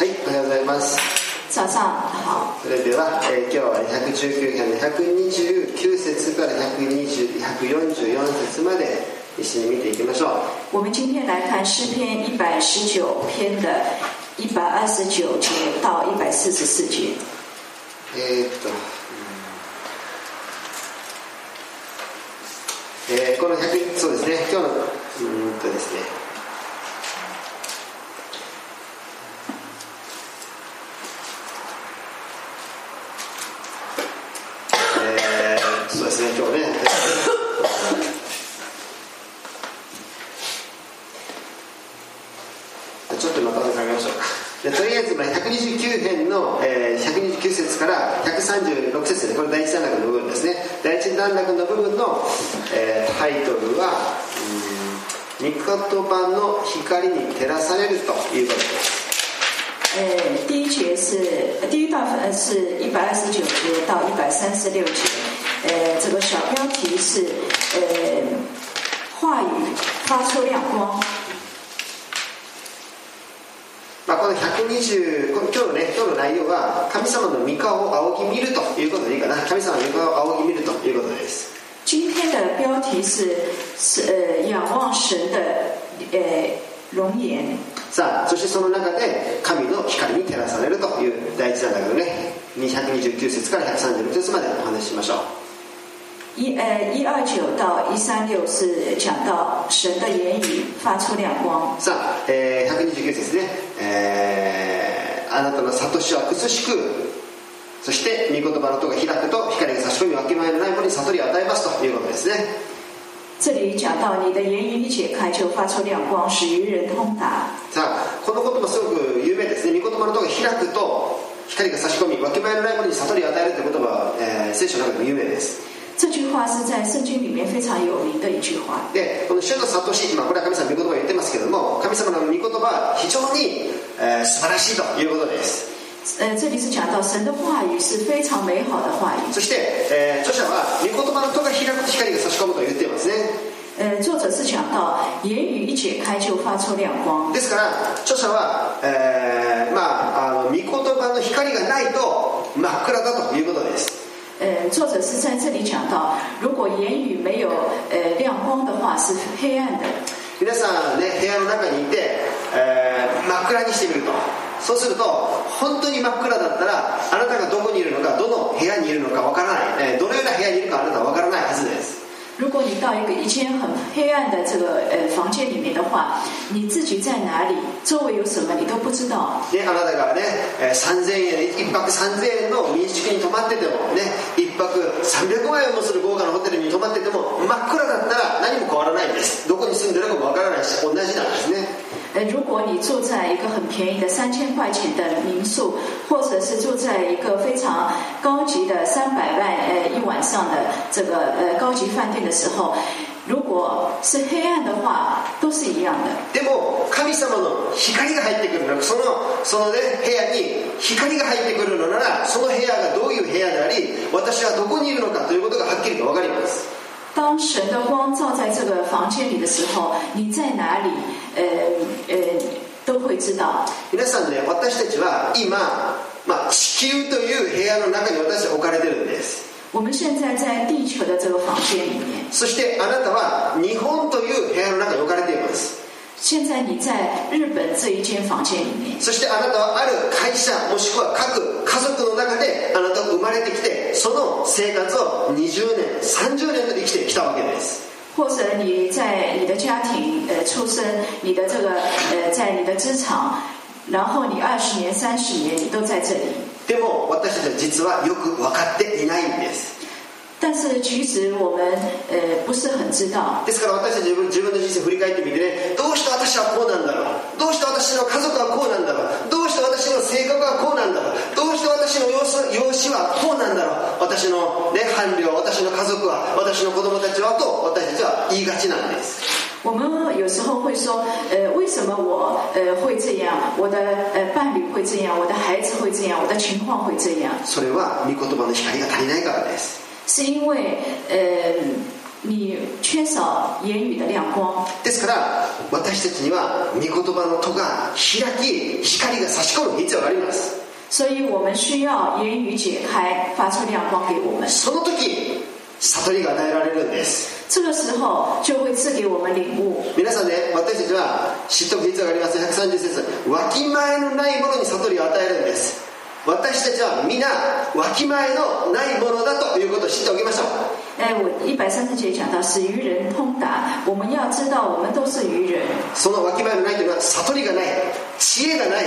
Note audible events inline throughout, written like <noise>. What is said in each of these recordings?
はい、おはようございます。早上好，それでは、えー今日は119編の129節から120 144節まで一緒に見ていきましょう。我们今天来看诗篇一百十九篇的一百二十九节到一百四十四节。えーっと、うんえーこの100そうですね、今日のうーんとですね、ちょっとまた考えましょうか。でとりあえずまあ129編の、えー129節から136節でこれ第一段落の部分ですね第一段落の部分の、えータイトルは「うん御言葉の光に照らされる」ということです呃，第一节是第一段呃是一百二十九节到一百三十六节，呃，这个小标题是呃话语发出亮光。まあ、この120この今日のね今日の内容は神様の御顔を仰ぎ見るということでいいかな。神様の御顔を仰ぎ見るということです。今天的标题是是呃仰望神的呃容颜。さあそしてその中で神の光に照らされるという第一段落のね。229節から136節までお話ししましょう。一呃一二九到一三六是讲到神的言语发出亮光。さあ、えー129節ね、えーあなたの悟しは美しくそして御言葉の音が開くと光が差し込みわきまえのないものに悟りを与えますということですね。这里讲到你的言语一解开，就发出亮光，使愚人通达。さあこの言葉すごく有名ですね。御言葉の音が開くと光が差し込みわきまえのないものに悟りを与えるという言葉は、えー聖書の中でも有名です这句话是在圣经里面非常有名的一句话。でこの主の悟し、まあ、これは神様の御言葉を言ってますけども神様の御言葉は非常に、えー素晴らしいということです呃，这里是讲到神的话语是非常美好的话语。そして、えー著者は御言葉の音が開くと光が差し込むと言っていますね呃，作者是讲到言语一解开就发出亮光。ですから著者は、えーまあ、あの御言葉の光がないと真っ暗だということです呃，作者是在这里讲到，如果言语没有呃亮光的话，是黑暗的。皆さんね部屋の中にいて、えー真っ暗にしてみると。そうすると本当に真っ暗だったらあなたがどこにいるのかどの部屋にいるのかわからない、えーどのような部屋にいるかあなたはわからないはずです。如果你到一个一间很黑暗的这个呃房间里面的话，你自己在哪里，周围有什么你都不知道。ね、あなたがね、えー3000円1泊3000円の民宿に泊まっててもね1泊300万円もする豪華なホテルに泊まってても真っ暗だったら何も変わらないんですどこに住んでるかもわからないし同じなんですね呃，如果你住在一个很便宜的三千块钱的民宿，或者是住在一个非常高级的三百万呃一晚上的这个呃高级饭店的时候，如果是黑暗的话，都是一样的。でも神様の光が入ってくるのそのその、ね、部屋に光が入ってくるのならその部屋がどういう部屋であり私はどこにいるのかということがはっきりと分かります 当神的光照在这个房间里的时候，你在哪里，呃呃，都会知道。皆さんね私たちは今、まあ、地球という部屋の中に私は置かれてるんです。我们现在在地球的这个房间里面，そしてあなたは日本という部屋の中に置かれています现在你在日本这一间房间里面，そしてあなたはある会社もしくは各家族の中であなたは生まれてきてその生活を20年30年と生きてきたわけです或者你在你的家庭呃出生，你的这个呃在你的职场，然后你二十年、三十年你都在这里。でも私たちは実はよく分かっていないんです 但是其实我们呃不是很知道，ですから私たち自分自分の人生振り返ってみてねどうして私はこうなんだろう？どうして私の家族はこうなんだろう？どうして私の性格はこうなんだろう？どうして私の様子容姿はこうなんだろう？私の、ね、伴侶私の家族は私の子供たちはと私たちは言いがちなんです。我们有时候会说，呃，为什么我呃会这样？我的呃伴侣会这样，我的孩子会这样，我的情况会这样，それは御言葉の光が足りないからです是因为呃你缺少言语的亮光。ですから私たちには御言葉の戸が開き光が差し込む必要があります所以我们需要言语解开，发出亮光给我们。その時悟りが与えられるんです这个时候就会赐给我们领悟。皆さんね私たちは知っておく必要があります130節わきまえのないものに悟りを与えるんです私たちは皆わきまえのないものだということを知っておきましょう。哎，我一百三十节讲到是愚人通达，我们要知道我们都是愚人。そのわきまえのないというのは悟りがない知恵がない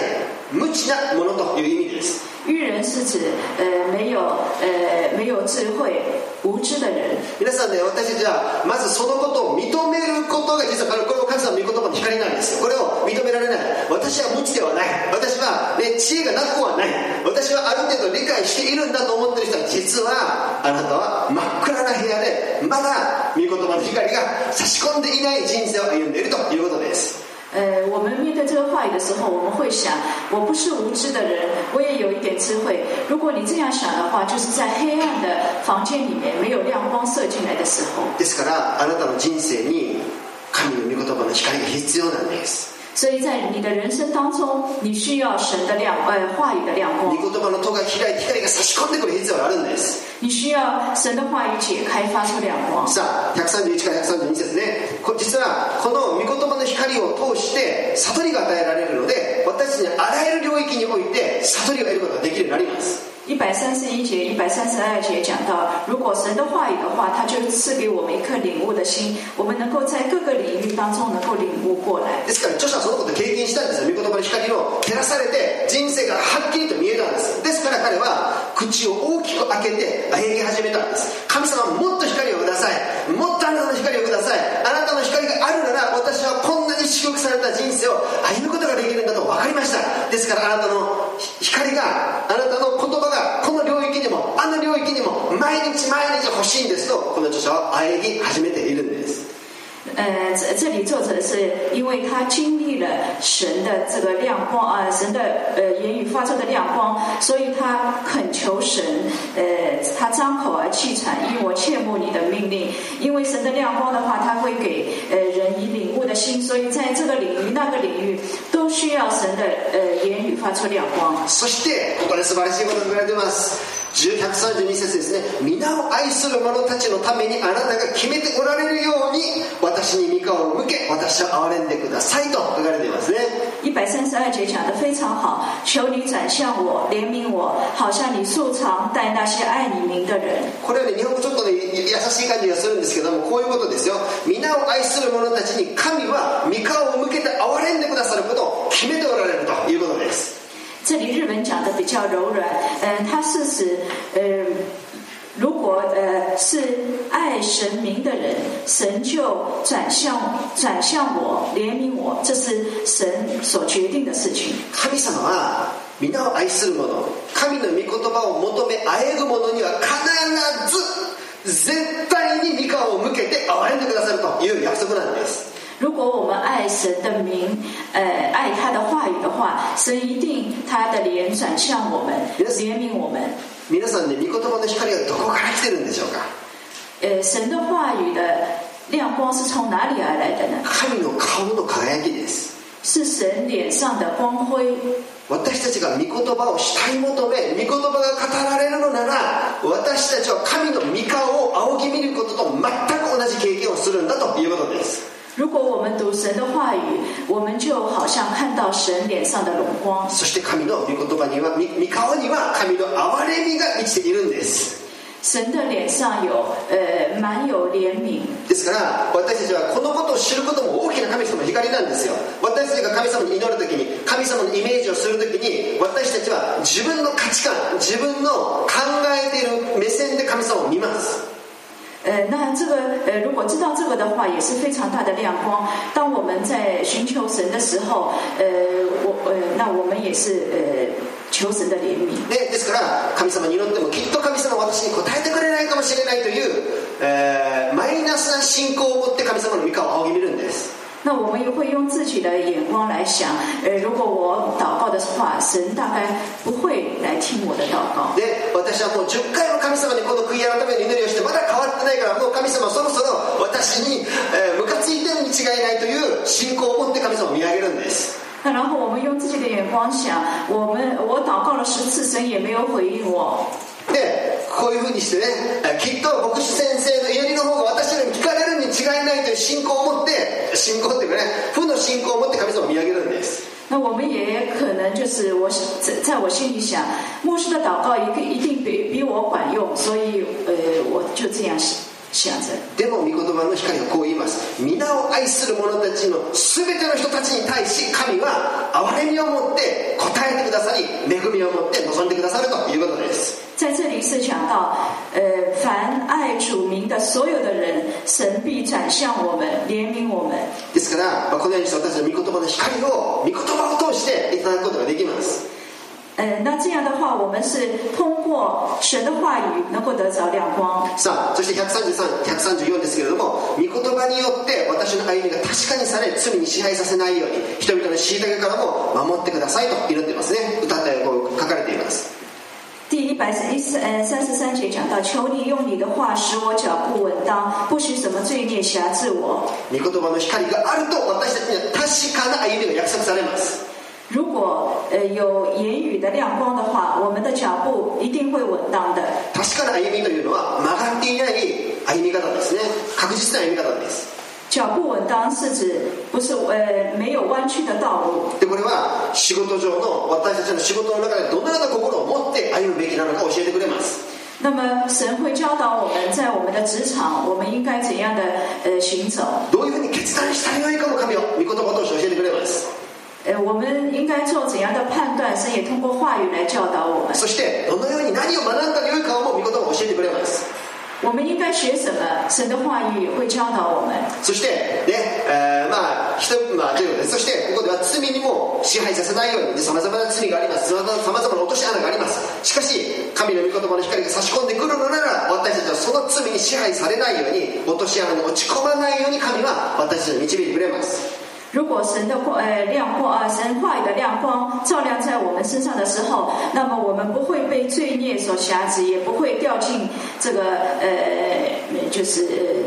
無知なものという意味です。愚人是指呃没有呃没有智慧、无知的人。皆さんね私たちはまずそのことを認めることが実はこれも神様の御言葉の光なんですよ。これを認められない。私は無知ではない。私は、ね、知恵がなくはない。私はある程度理解しているんだと思ってる人は実はあなたは真っ暗な部屋でまだ御言葉の光が差し込んでいない人生を歩んでいるということです呃，我们面对这个话语的时候，我们会想，我不是无知的人，我也有一点智慧。如果你这样想的话，就是在黑暗的房间里面没有亮光射进来的时候。ですからあなたの人生に神の御言葉の光が必要なんです所以在你的人生当中，你需要神的亮，呃，话语的亮光，你需要神的话语解开，发出亮光。さあ131から132節ねこ実はこの御言葉の光を通して悟りが与えられるので私たちにあらゆる領域において悟りを得ることができるようになります一百三十一节、一百三十二节讲到，如果神的话语的话，他就赐给我们一颗领悟的心，我们能够在各个领域当中能够领悟过来。ですから著者はそのことを経験したんですよ。御言葉の光を照らされて人生がはっきりと見えたんです。ですから彼は口を大きく開けて歩み始めたんです。神様もっと光をくださいもっとあなたの光をくださいあなたの光があるなら私はこんなに祝福された人生を歩むことができるんだと分かりました。ですからあなたの光があなたの言葉域にもあの領域にも毎日毎日欲しいんですとこの著者は歩み始めているんです呃，这这里作者是因为他经历了神的这个亮光啊、神的呃言语发出的亮光，所以他恳求神，呃，他张口而气喘，因我切慕你的命令。因为神的亮光的话，他会给呃人以领悟的心，所以在这个领域、那个领域都需要神的呃言语发出亮光。そしてここで素晴らしいことが言われています132節ですね。皆を愛する者たちのためにあなたが決めておられるように私に御顔を向け私を憐れんでくださいと書かれていますね。一百三十二节讲得非常好，求你转向我，怜悯我，好像你素常待那些爱你名的人。これはね日本語ちょっとね優しい感じがするんですけどもこういうことですよ。皆を愛する者たちに神は御顔を向けて憐れんでくださることを決めておられるということです这里日文讲的比较柔软，嗯、它是指，呃，如果呃是爱神明的人，神就转向转向我，怜悯我，这是神所决定的事情。神様は皆を愛する者神の御言葉を求めあえぐ者には必ず絶対に御顔を向けて憐れんでくださるという約束なんです如果我们爱神的名，呃，爱他的 话神一定他的脸转向我们.怜悯我们。皆さんね御言葉の光はどこから来てるんでしょうか？呃，神的话语的亮光是从哪里而来的呢？神の顔の輝きです是神脸上的光辉。私たちが御言葉を慕い求め御言葉が語られるのなら私たちは神の御顔を仰ぎ見ることと全く同じ経験をするんだということです如果我们读神的话语，我们就好像看到神脸上的荣光。そして神の御言葉には御御顔には神の憐れみが満ちているんです。神的脸上有呃满有怜悯，ですから私たちはこのことを知ることも大きな神様の光なんですよ。私たちが神様に祈る時に神様のイメージをする時に私たちは自分の価値観自分の考えている目線で神様を見ます呃，那这个呃，如果知道这个的话，也是非常大的亮光。当我们在寻求神的时候，呃，我呃，那我们也是呃求神的怜悯。ね、ですから神様に祈ってもきっと神様は私に答えてくれないかもしれないという、えーマイナスな信仰を持って神様の御顔を仰ぎ見るんです 那我们也会用自己的眼光来想，呃，如果我祷告的话，神大概不会来听我的祷告。で私はもう10回も神様にこの悔い改めの祈りをしてまだ変わってないからもう神様そろそろ私に、えー、ムカついてるに違いないという信仰を持って神様を見上げるんです那然后我们用自己的眼光想，我们我祷告了十次，神也没有回应我。でこういうふうにしてねきっと牧師先生の祈りの方が私より違いないという信仰を持って信仰っていうかね負の信仰を持って神様を見上げるんです。那我们也可能就是我在在我心里想，牧师的祷告一定一定比比我管用，所以呃我就这样想着。でも御言葉の光はこう言います皆を愛する者たちの全ての人たちに対し神は憐れみを持って答えてくださり恵みを持って望んでくださるということです在这里是讲到，呃，凡爱主名的所有的人，神必转向我们，怜悯我们。ですから、まあ、このようにして私の御言葉の光を御言葉を通していただくことができます呃，那这样的话，我们是通过神的话语能够得着亮光。さあそして133、134ですけれども御言葉によって私の歩みが確かにされ罪に支配させないように人々の虐げからも守ってくださいと祈っていますね歌ってこう書かれています第一百一十呃三十三节讲到：求你用你的话使我脚步稳当，不许什么罪孽辖制我。御言葉の光があると私たちには確かな歩みが約束されます如果呃有言语的亮光的话，我们的脚步一定会稳当的。確かな歩みというのは曲がっていない歩み方ですね確実な歩み方です脚步稳当是指不是呃没有弯曲的道路。でこれは仕事上の私たちの仕事の中でどのような心を持って歩むべきなのか教えてくれます那么神会教导我们，在我们的职场，我们应该怎样的呃行走？どういうふうに決断したらよいかも神は御言葉を通して教えてくれます 呃，我们应该做怎样的判断？神也通过话语来教导我们。そしてどのように何を学んだらよいかをも御言葉を教えてくれます我们应该学什么？神的话语也会教导我们。そしてね、えーまあ人まあということでそしてここでは罪にも支配させないようにさまざまな罪がありますさまざまな落とし穴がありますしかし神の御言葉の光が差し込んでくるのなら私たちはその罪に支配されないように落とし穴に落ち込まないように神は私たちに導いてくれます如果神的光呃亮光啊、神话语的亮光照亮在我们身上的时候，那么我们不会被罪孽所辖制，也不会掉进这个呃就是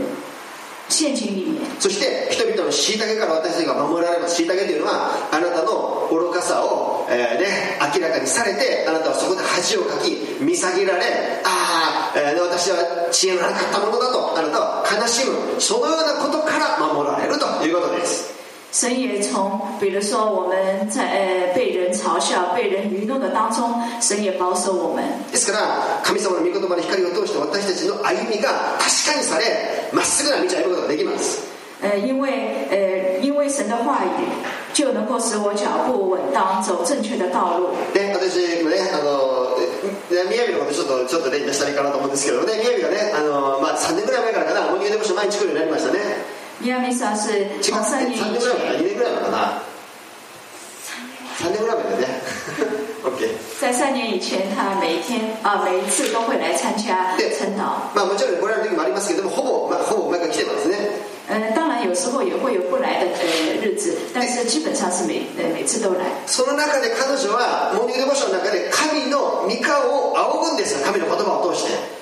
陷阱里面。そして人々の虐げから私たちが守られます虐げというのはあなたの愚かさを、えーね、明らかにされてあなたはそこで恥をかき見下げられああ、えー私は知恵のなかったものだとあなたは悲しむそのようなことから守られるということです神也从，比如说我们在呃被人嘲笑、被人愚弄的当中，神也保守我们。ですから神様の御言葉の光を通して私たちの歩みが確かにされまっすぐな道を歩むことができます呃，因为呃，因为神的话语就能够使我脚步稳当，走正确的道路。で私もねあのね宮城のことちょっとちょっと例にしたらいいかなと思うんですけどね宮城がねあの、まあ、3年ぐらい前からかなモーニングデボーション毎日来るようになりましたね米亚米萨是違う从三年3以年ぐらい前かな。前，2年。ぐらい前かな3年ぐらい前だね。<laughs> OK 在三年以前，他每一天啊、每一次都会来参加で晨祷。まあもちろん来られる時もありますけどもほぼ、まあ、ほぼ毎回来てますね。呃，当然有时候也会有不来的呃日子，但是基本上是每呃每次都来。その中で彼女はモーニングデボーションの中で神の御顔を仰ぐんですよ。神の言葉を通して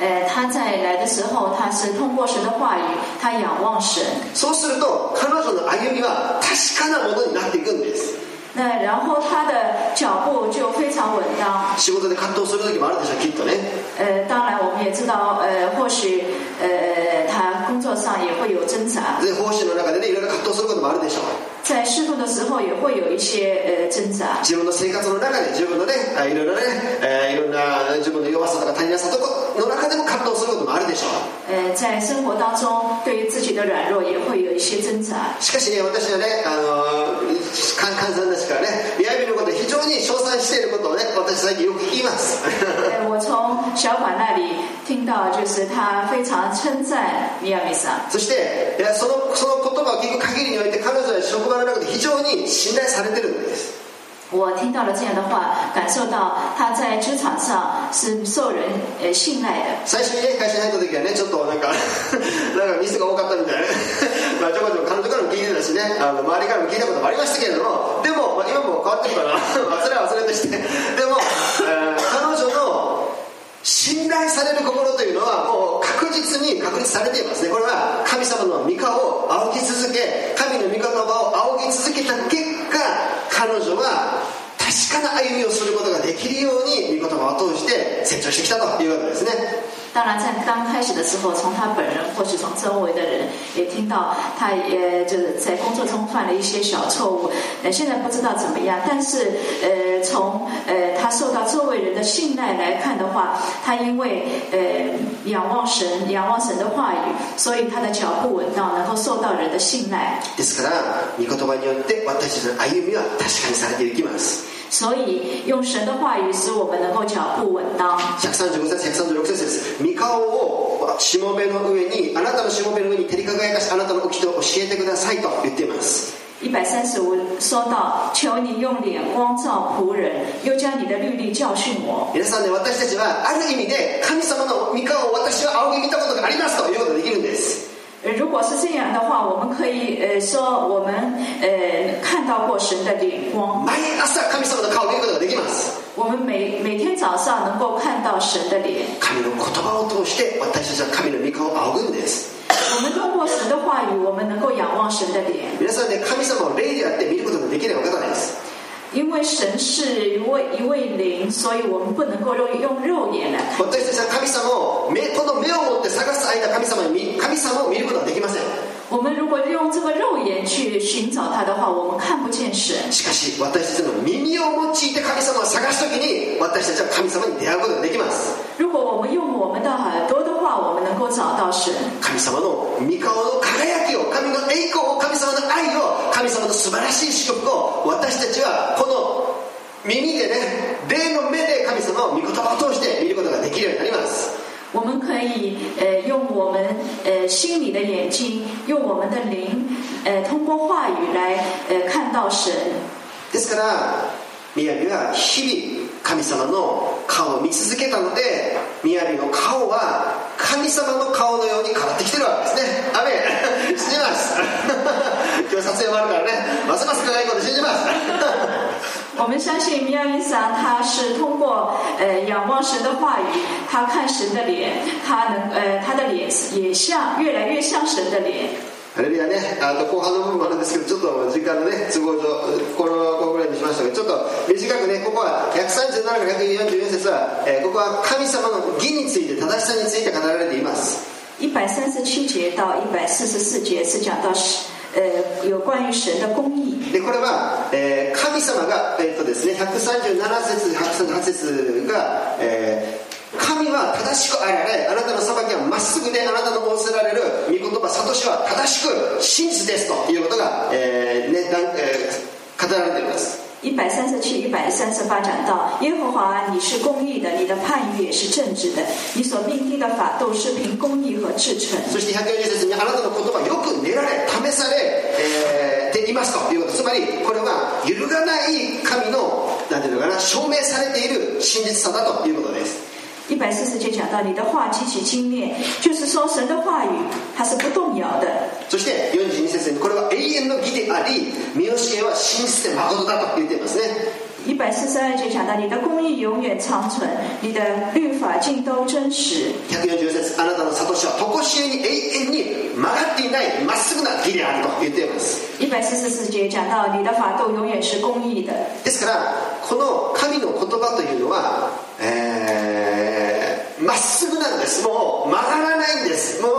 呃，他在来的时候，他是通过神的话语，他仰望神。そうすると彼女の歩みは確かなものになっていくんです那然后他的脚步就非常稳当。仕事で葛藤する時もあるでしょうきっとね呃，当然我们也知道，呃，或许呃他工作上也会有挣扎，で奉仕の中でねいろいろ葛藤することもあるでしょう 在侍奉的时候也会有一些呃挣扎。自分の生活の中で自分のねあいろいろね、えーいろんな自分の弱さとか足りなさとかの中でも葛藤することもあるでしょう呃，在生活当中，对于自己的软弱也会有一些挣扎。しかしね私はねあのーか簡単ですからねリアビのことを非常に称賛していることをね私最近よく言います呃，<laughs> 我从小管那里听到，就是他非常称赞米亚米萨。<laughs> そしてそのその言葉を聞く限りにおいて彼女は職場の中で非常に信頼されてるんです。我听到了这样的话，感受到他在职场上是受人呃信赖的。最初にね会社に入った時はねちょっとなんか <laughs> なんかミスが多かったみたいな。ね <laughs> まあちょこちょこ彼女からも聞いてたしね。あの周りからも聞いたこともありましたけれどもでも、まあ、今も変わってるから <laughs> まあそれは忘れとして。でも、えー信頼される心というのはもう確実に確立されていますね。これは神様の御顔を仰ぎ続け神の御言葉を仰ぎ続けた結果彼女は確かな歩みをすることができるように御言葉を通して成長してきたというわけですね当然，在刚开始的时候，从他本人或是从周围的人也听到他也就是在工作中犯了一些小错误。呃，现在不知道怎么样，但是呃，从呃他受到周围人的信赖来看的话，他因为呃仰望神、仰望神的话语，所以他的脚步稳当，能够受到人的信赖。ですから 御言葉によって私たちの歩みは確かにされていきます所以用神的话语使我们能够脚步稳当。135節136節です御顔をしもべの上にあなたのしもべの上に照り輝かしあなたの掟を教えてくださいと言っています一百三十五说到：“求你用脸光照仆人，又将你的律例教训我。皆さんね私たちはある意味で神様の御顔を私は仰ぎ見たことがありますということができるんです”呃如果是这样的话，我们可以呃说我们呃看到过神的脸光，毎朝神様の顔を見ることができます。我们每每天早上能够看到神的脸。神の言葉を通して私たちは神の御顔を仰ぐんです。我们通过神的话语，我们能够仰望神的脸，因为神是一位一位灵，所以我们不能够用用肉眼来看。私たちは神様を目この目を持って探す間神様に見神様を見ることはできません <laughs> 我们如果用这个肉眼去寻找他的话，我们看不见神。しかし私たちの耳を用いて神様を探す時に私たちは神様に出会うことができます如果我们用我们的耳朵的话，我们能够找到神。神様の御顔の輝きを神の栄光を神様の愛を神様の素晴らしい祝福を私たちはこの耳でね霊の目で神様を御言葉を通して見ることができるようになります 我们可以呃用我们呃心里的眼睛，用我们的灵，呃通过话语来呃看到神。ですから雅は日々神様の顔を見続けたので雅の顔は神様の顔のように変わってきてるわけですね。アメン。信じます。<laughs> 今日撮影もあるからね。ますます輝くこと信じます我们相信米亚伊桑他是通过呃仰望神的话语，他看神的脸，他能呃他的脸也像越来越像神的脸。あれやね、あと後半の部分もあるんですけど、ちょっと時間のね、都合上、このここぐらいにしましたが、ちょっと短くね、ここは137から144節は、えーここは神様の義について、正しさについて語られています。一百三十七节到一百四十四节是讲到 是呃有关于神的公义。でこれは、えー神様が、えーとですね、137節138節が、えー神は正しくあられあなたの裁きはまっすぐであなたの仰せられる御言葉悟しは正しく真実ですということが、えーねえー語られています一百三十七、一百三十八讲到，耶和华你是公義的，你的判語也是正直的，你所命定的法度是凭公義和至誠。そして140節にあなたの言葉よく練られ試され、えーていますということつまりこれは揺るがない神のなんていうのかな証明されている真実さだということです一百四十节讲到，你的话极其精炼，就是说神的话语它是不动摇的。そして42節にこれは永遠の義であり見教えは真実で誠だと言っていますね一百四十二节讲到，你的公義永遠長存，你的律法盡都真實。 140節あなたの悟しは常しえに永遠に曲がっていないまっすぐな義であると言っています一百四十四节讲到，你的法度永遠是公義的。ですからこの神の言葉というのは えーまっすぐなんです。もう曲がらないんです。もう、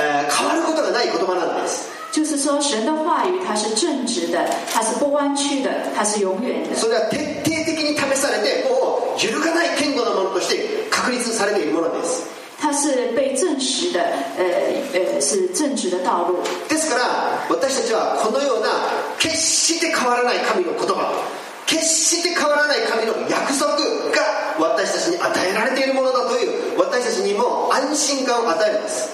えー変わることがない言葉なんです。就是说，神的话语它是正直的，它是不弯曲的，它是永遠的。それは徹底的に試されてもう揺るがない堅固なものとして確立されているものです。它是被证实的，呃呃，是正直的道路。ですから私たちはこのような決して変わらない神の言葉決して変わらない神の約束が私たちに与えられているものだという私たちにも安心感を与えるんです，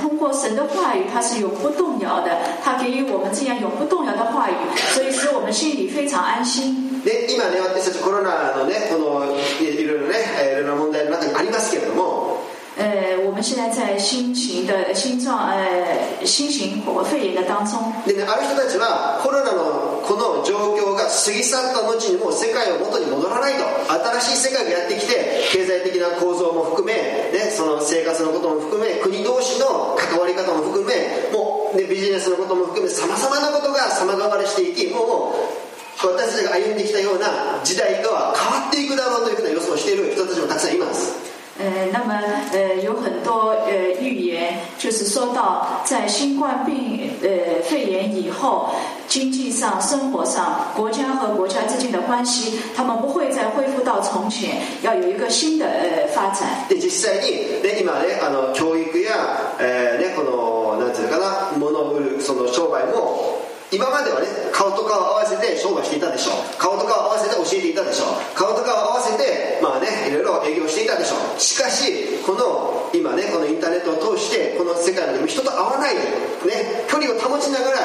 通过神的话语，它是永不动摇的，它给予我们这样永不动摇的话语，所以使我们心里非常安心。で今ね私たちコロナのねこのいろいろねいろいろな問題の中にありますけれども呃，我们现在在新型的新状呃新型肺炎的当中，でね、ある人たちはコロナのこの状況が過ぎ去った後にもう世界は元に戻らないと。新しい世界がやってきて経済的な構造も含め、ね、その生活のことも含め国同士の関わり方も含めもう、ね、ビジネスのことも含めさまざまなことが様変わりしていきもう私たちが歩んできたような時代が変わっていくだろうというふうな予想をしている人たちもたくさんいます。呃，那么呃，有很多呃预言，就是说到在新冠病呃肺炎以后，经济上、生活上，国家和国家之间的关系，他们不会再恢复到从前，要有一个新的呃发展。で実際に、ね、今ねあの教育や、えーね、このなんていうのかな物を売るその商売も 今まではね顔と顔を合わせて商売していたでしょう。顔と顔を合わせて教えていたでしょう。顔と顔を合わせてまあねいろいろ営業していたでしょう。しかしこの今ねこのインターネットを通してこの世界でも人と会わないでね距離を保ちながら、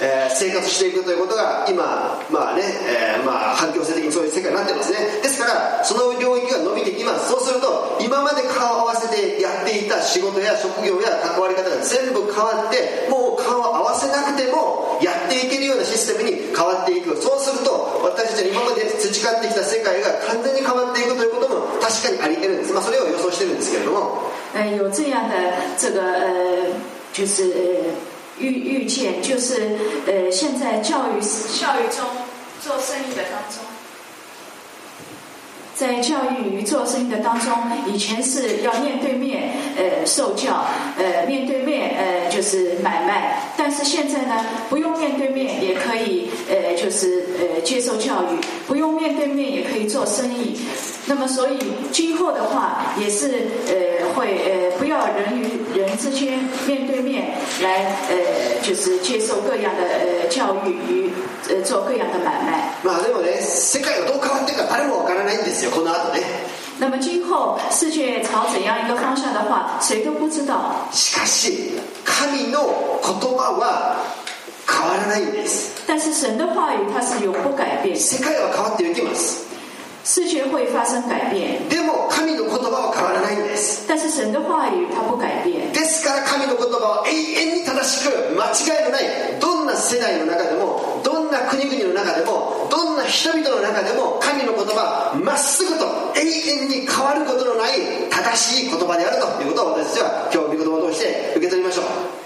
えー生活していくということが今まあね、えーまあ反強制的にそういう世界になってますね。ですからその領域が伸びてきます。そうすると今まで顔を合わせてやっていた仕事や職業や関わり方が全部変わってもう顔を合わせなくてもやってっていけるようなシステムに変わっていく。そうすると私たちは今まで培ってきた世界が完全に変わっていくということも確かにあり得るんです、まあ、それを予想してるんですけれども。え，有这样的这个呃，就是预预见，就是呃，现在教育教育中做生意的当中。在教育与做生意的当中，以前是要面对面呃受教，呃面对面呃就是买卖，但是现在呢，不用面对面也可以呃就是呃接受教育，不用面对面也可以做生意。那么所以今后的话也是呃会呃不要人与人之间面对面来呃就是接受各样的呃教育与呃做各样的买卖。まあでもね世界がどう変わっていくか誰もわからないんですよこの後ね那么今后世界朝怎样一个方向的话，谁都不知道。しかし神の言葉は変わらないんです但是神的话语它是永不改变，世界は変わっていきます 世界会发生改变，でも神の言葉は変わらないんです但是神的话语它不改变。ですから神の言葉は永遠に正しく間違いのないどんな世代の中でもどんな国々の中でもどんな人々の中でも神の言葉はまっすぐと永遠に変わることのない正しい言葉であるということを私たちは今日御言葉を通して受け取りましょう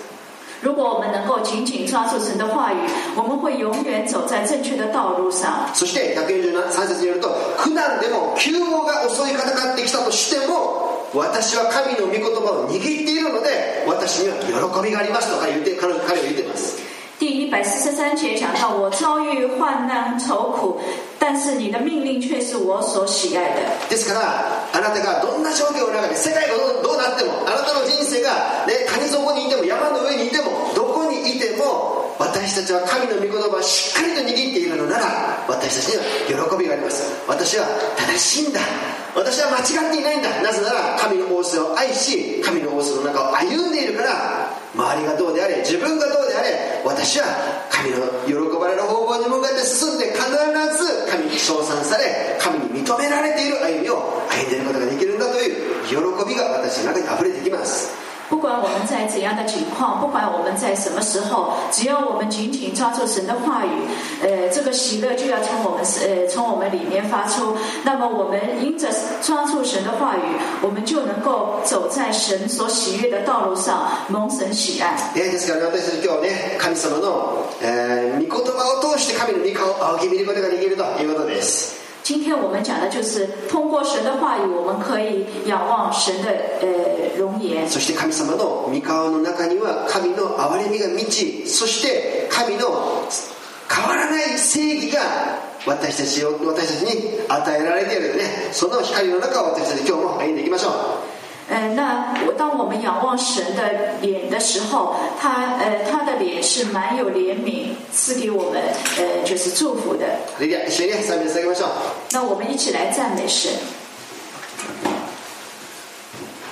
如果我们能够紧紧抓住神的话语，我们会永远走在正确的道路上。そして143節によると苦難でも急報が襲いかかってきたとしても私は神の御言葉を握っているので私には喜びがありますとか言って彼彼は言っています第一百四十三节讲到，我遭遇患難愁苦，但是你的命令却是我所喜愛的。ですからあなたがどんな状況の中で世界がどうどうなってもあなたの人生が、ね、谷底にいても山の上にいてもどこにいても私たちは神の御言葉をしっかりと握っているのなら私たちには喜びがあります。私は正しいんだ。私は間違っていないんだ。なぜなら神の仰せを愛し神の仰せの中を歩んでいるから周りがどうであれ自分がどうであれ私は神の喜ばれる方向に向かって進んで必ず神に称賛され神に認められている歩みを歩んでいることができるんだという喜びが私の中に溢れてきます。不管我们在怎样的情况，不管我们在什么时候，只要我们紧紧抓住神的话语，呃，这个喜乐就要从我们呃从我们里面发出。那么我们因着抓住神的话语，我们就能够走在神所喜悦的道路上，蒙神喜爱。えーですから私たち今日ね神様の、えー御言葉を通して神の御顔を仰ぎ見ることができるということです 今天我们讲的就是通过神的话语，我们可以仰望神的呃容颜。そして神様の御顔の中には神の憐れみが満ちそして神の変わらない正義が私たちを私たちに与えられているねその光の中を私たち今日も歩んでいきましょう呃，那我当我们仰望神的脸的时候，他呃他的脸是蛮有怜悯，赐给我们呃就是祝福的。それでは一緒に賛美を捧げましょう那我们一起来赞美神。 「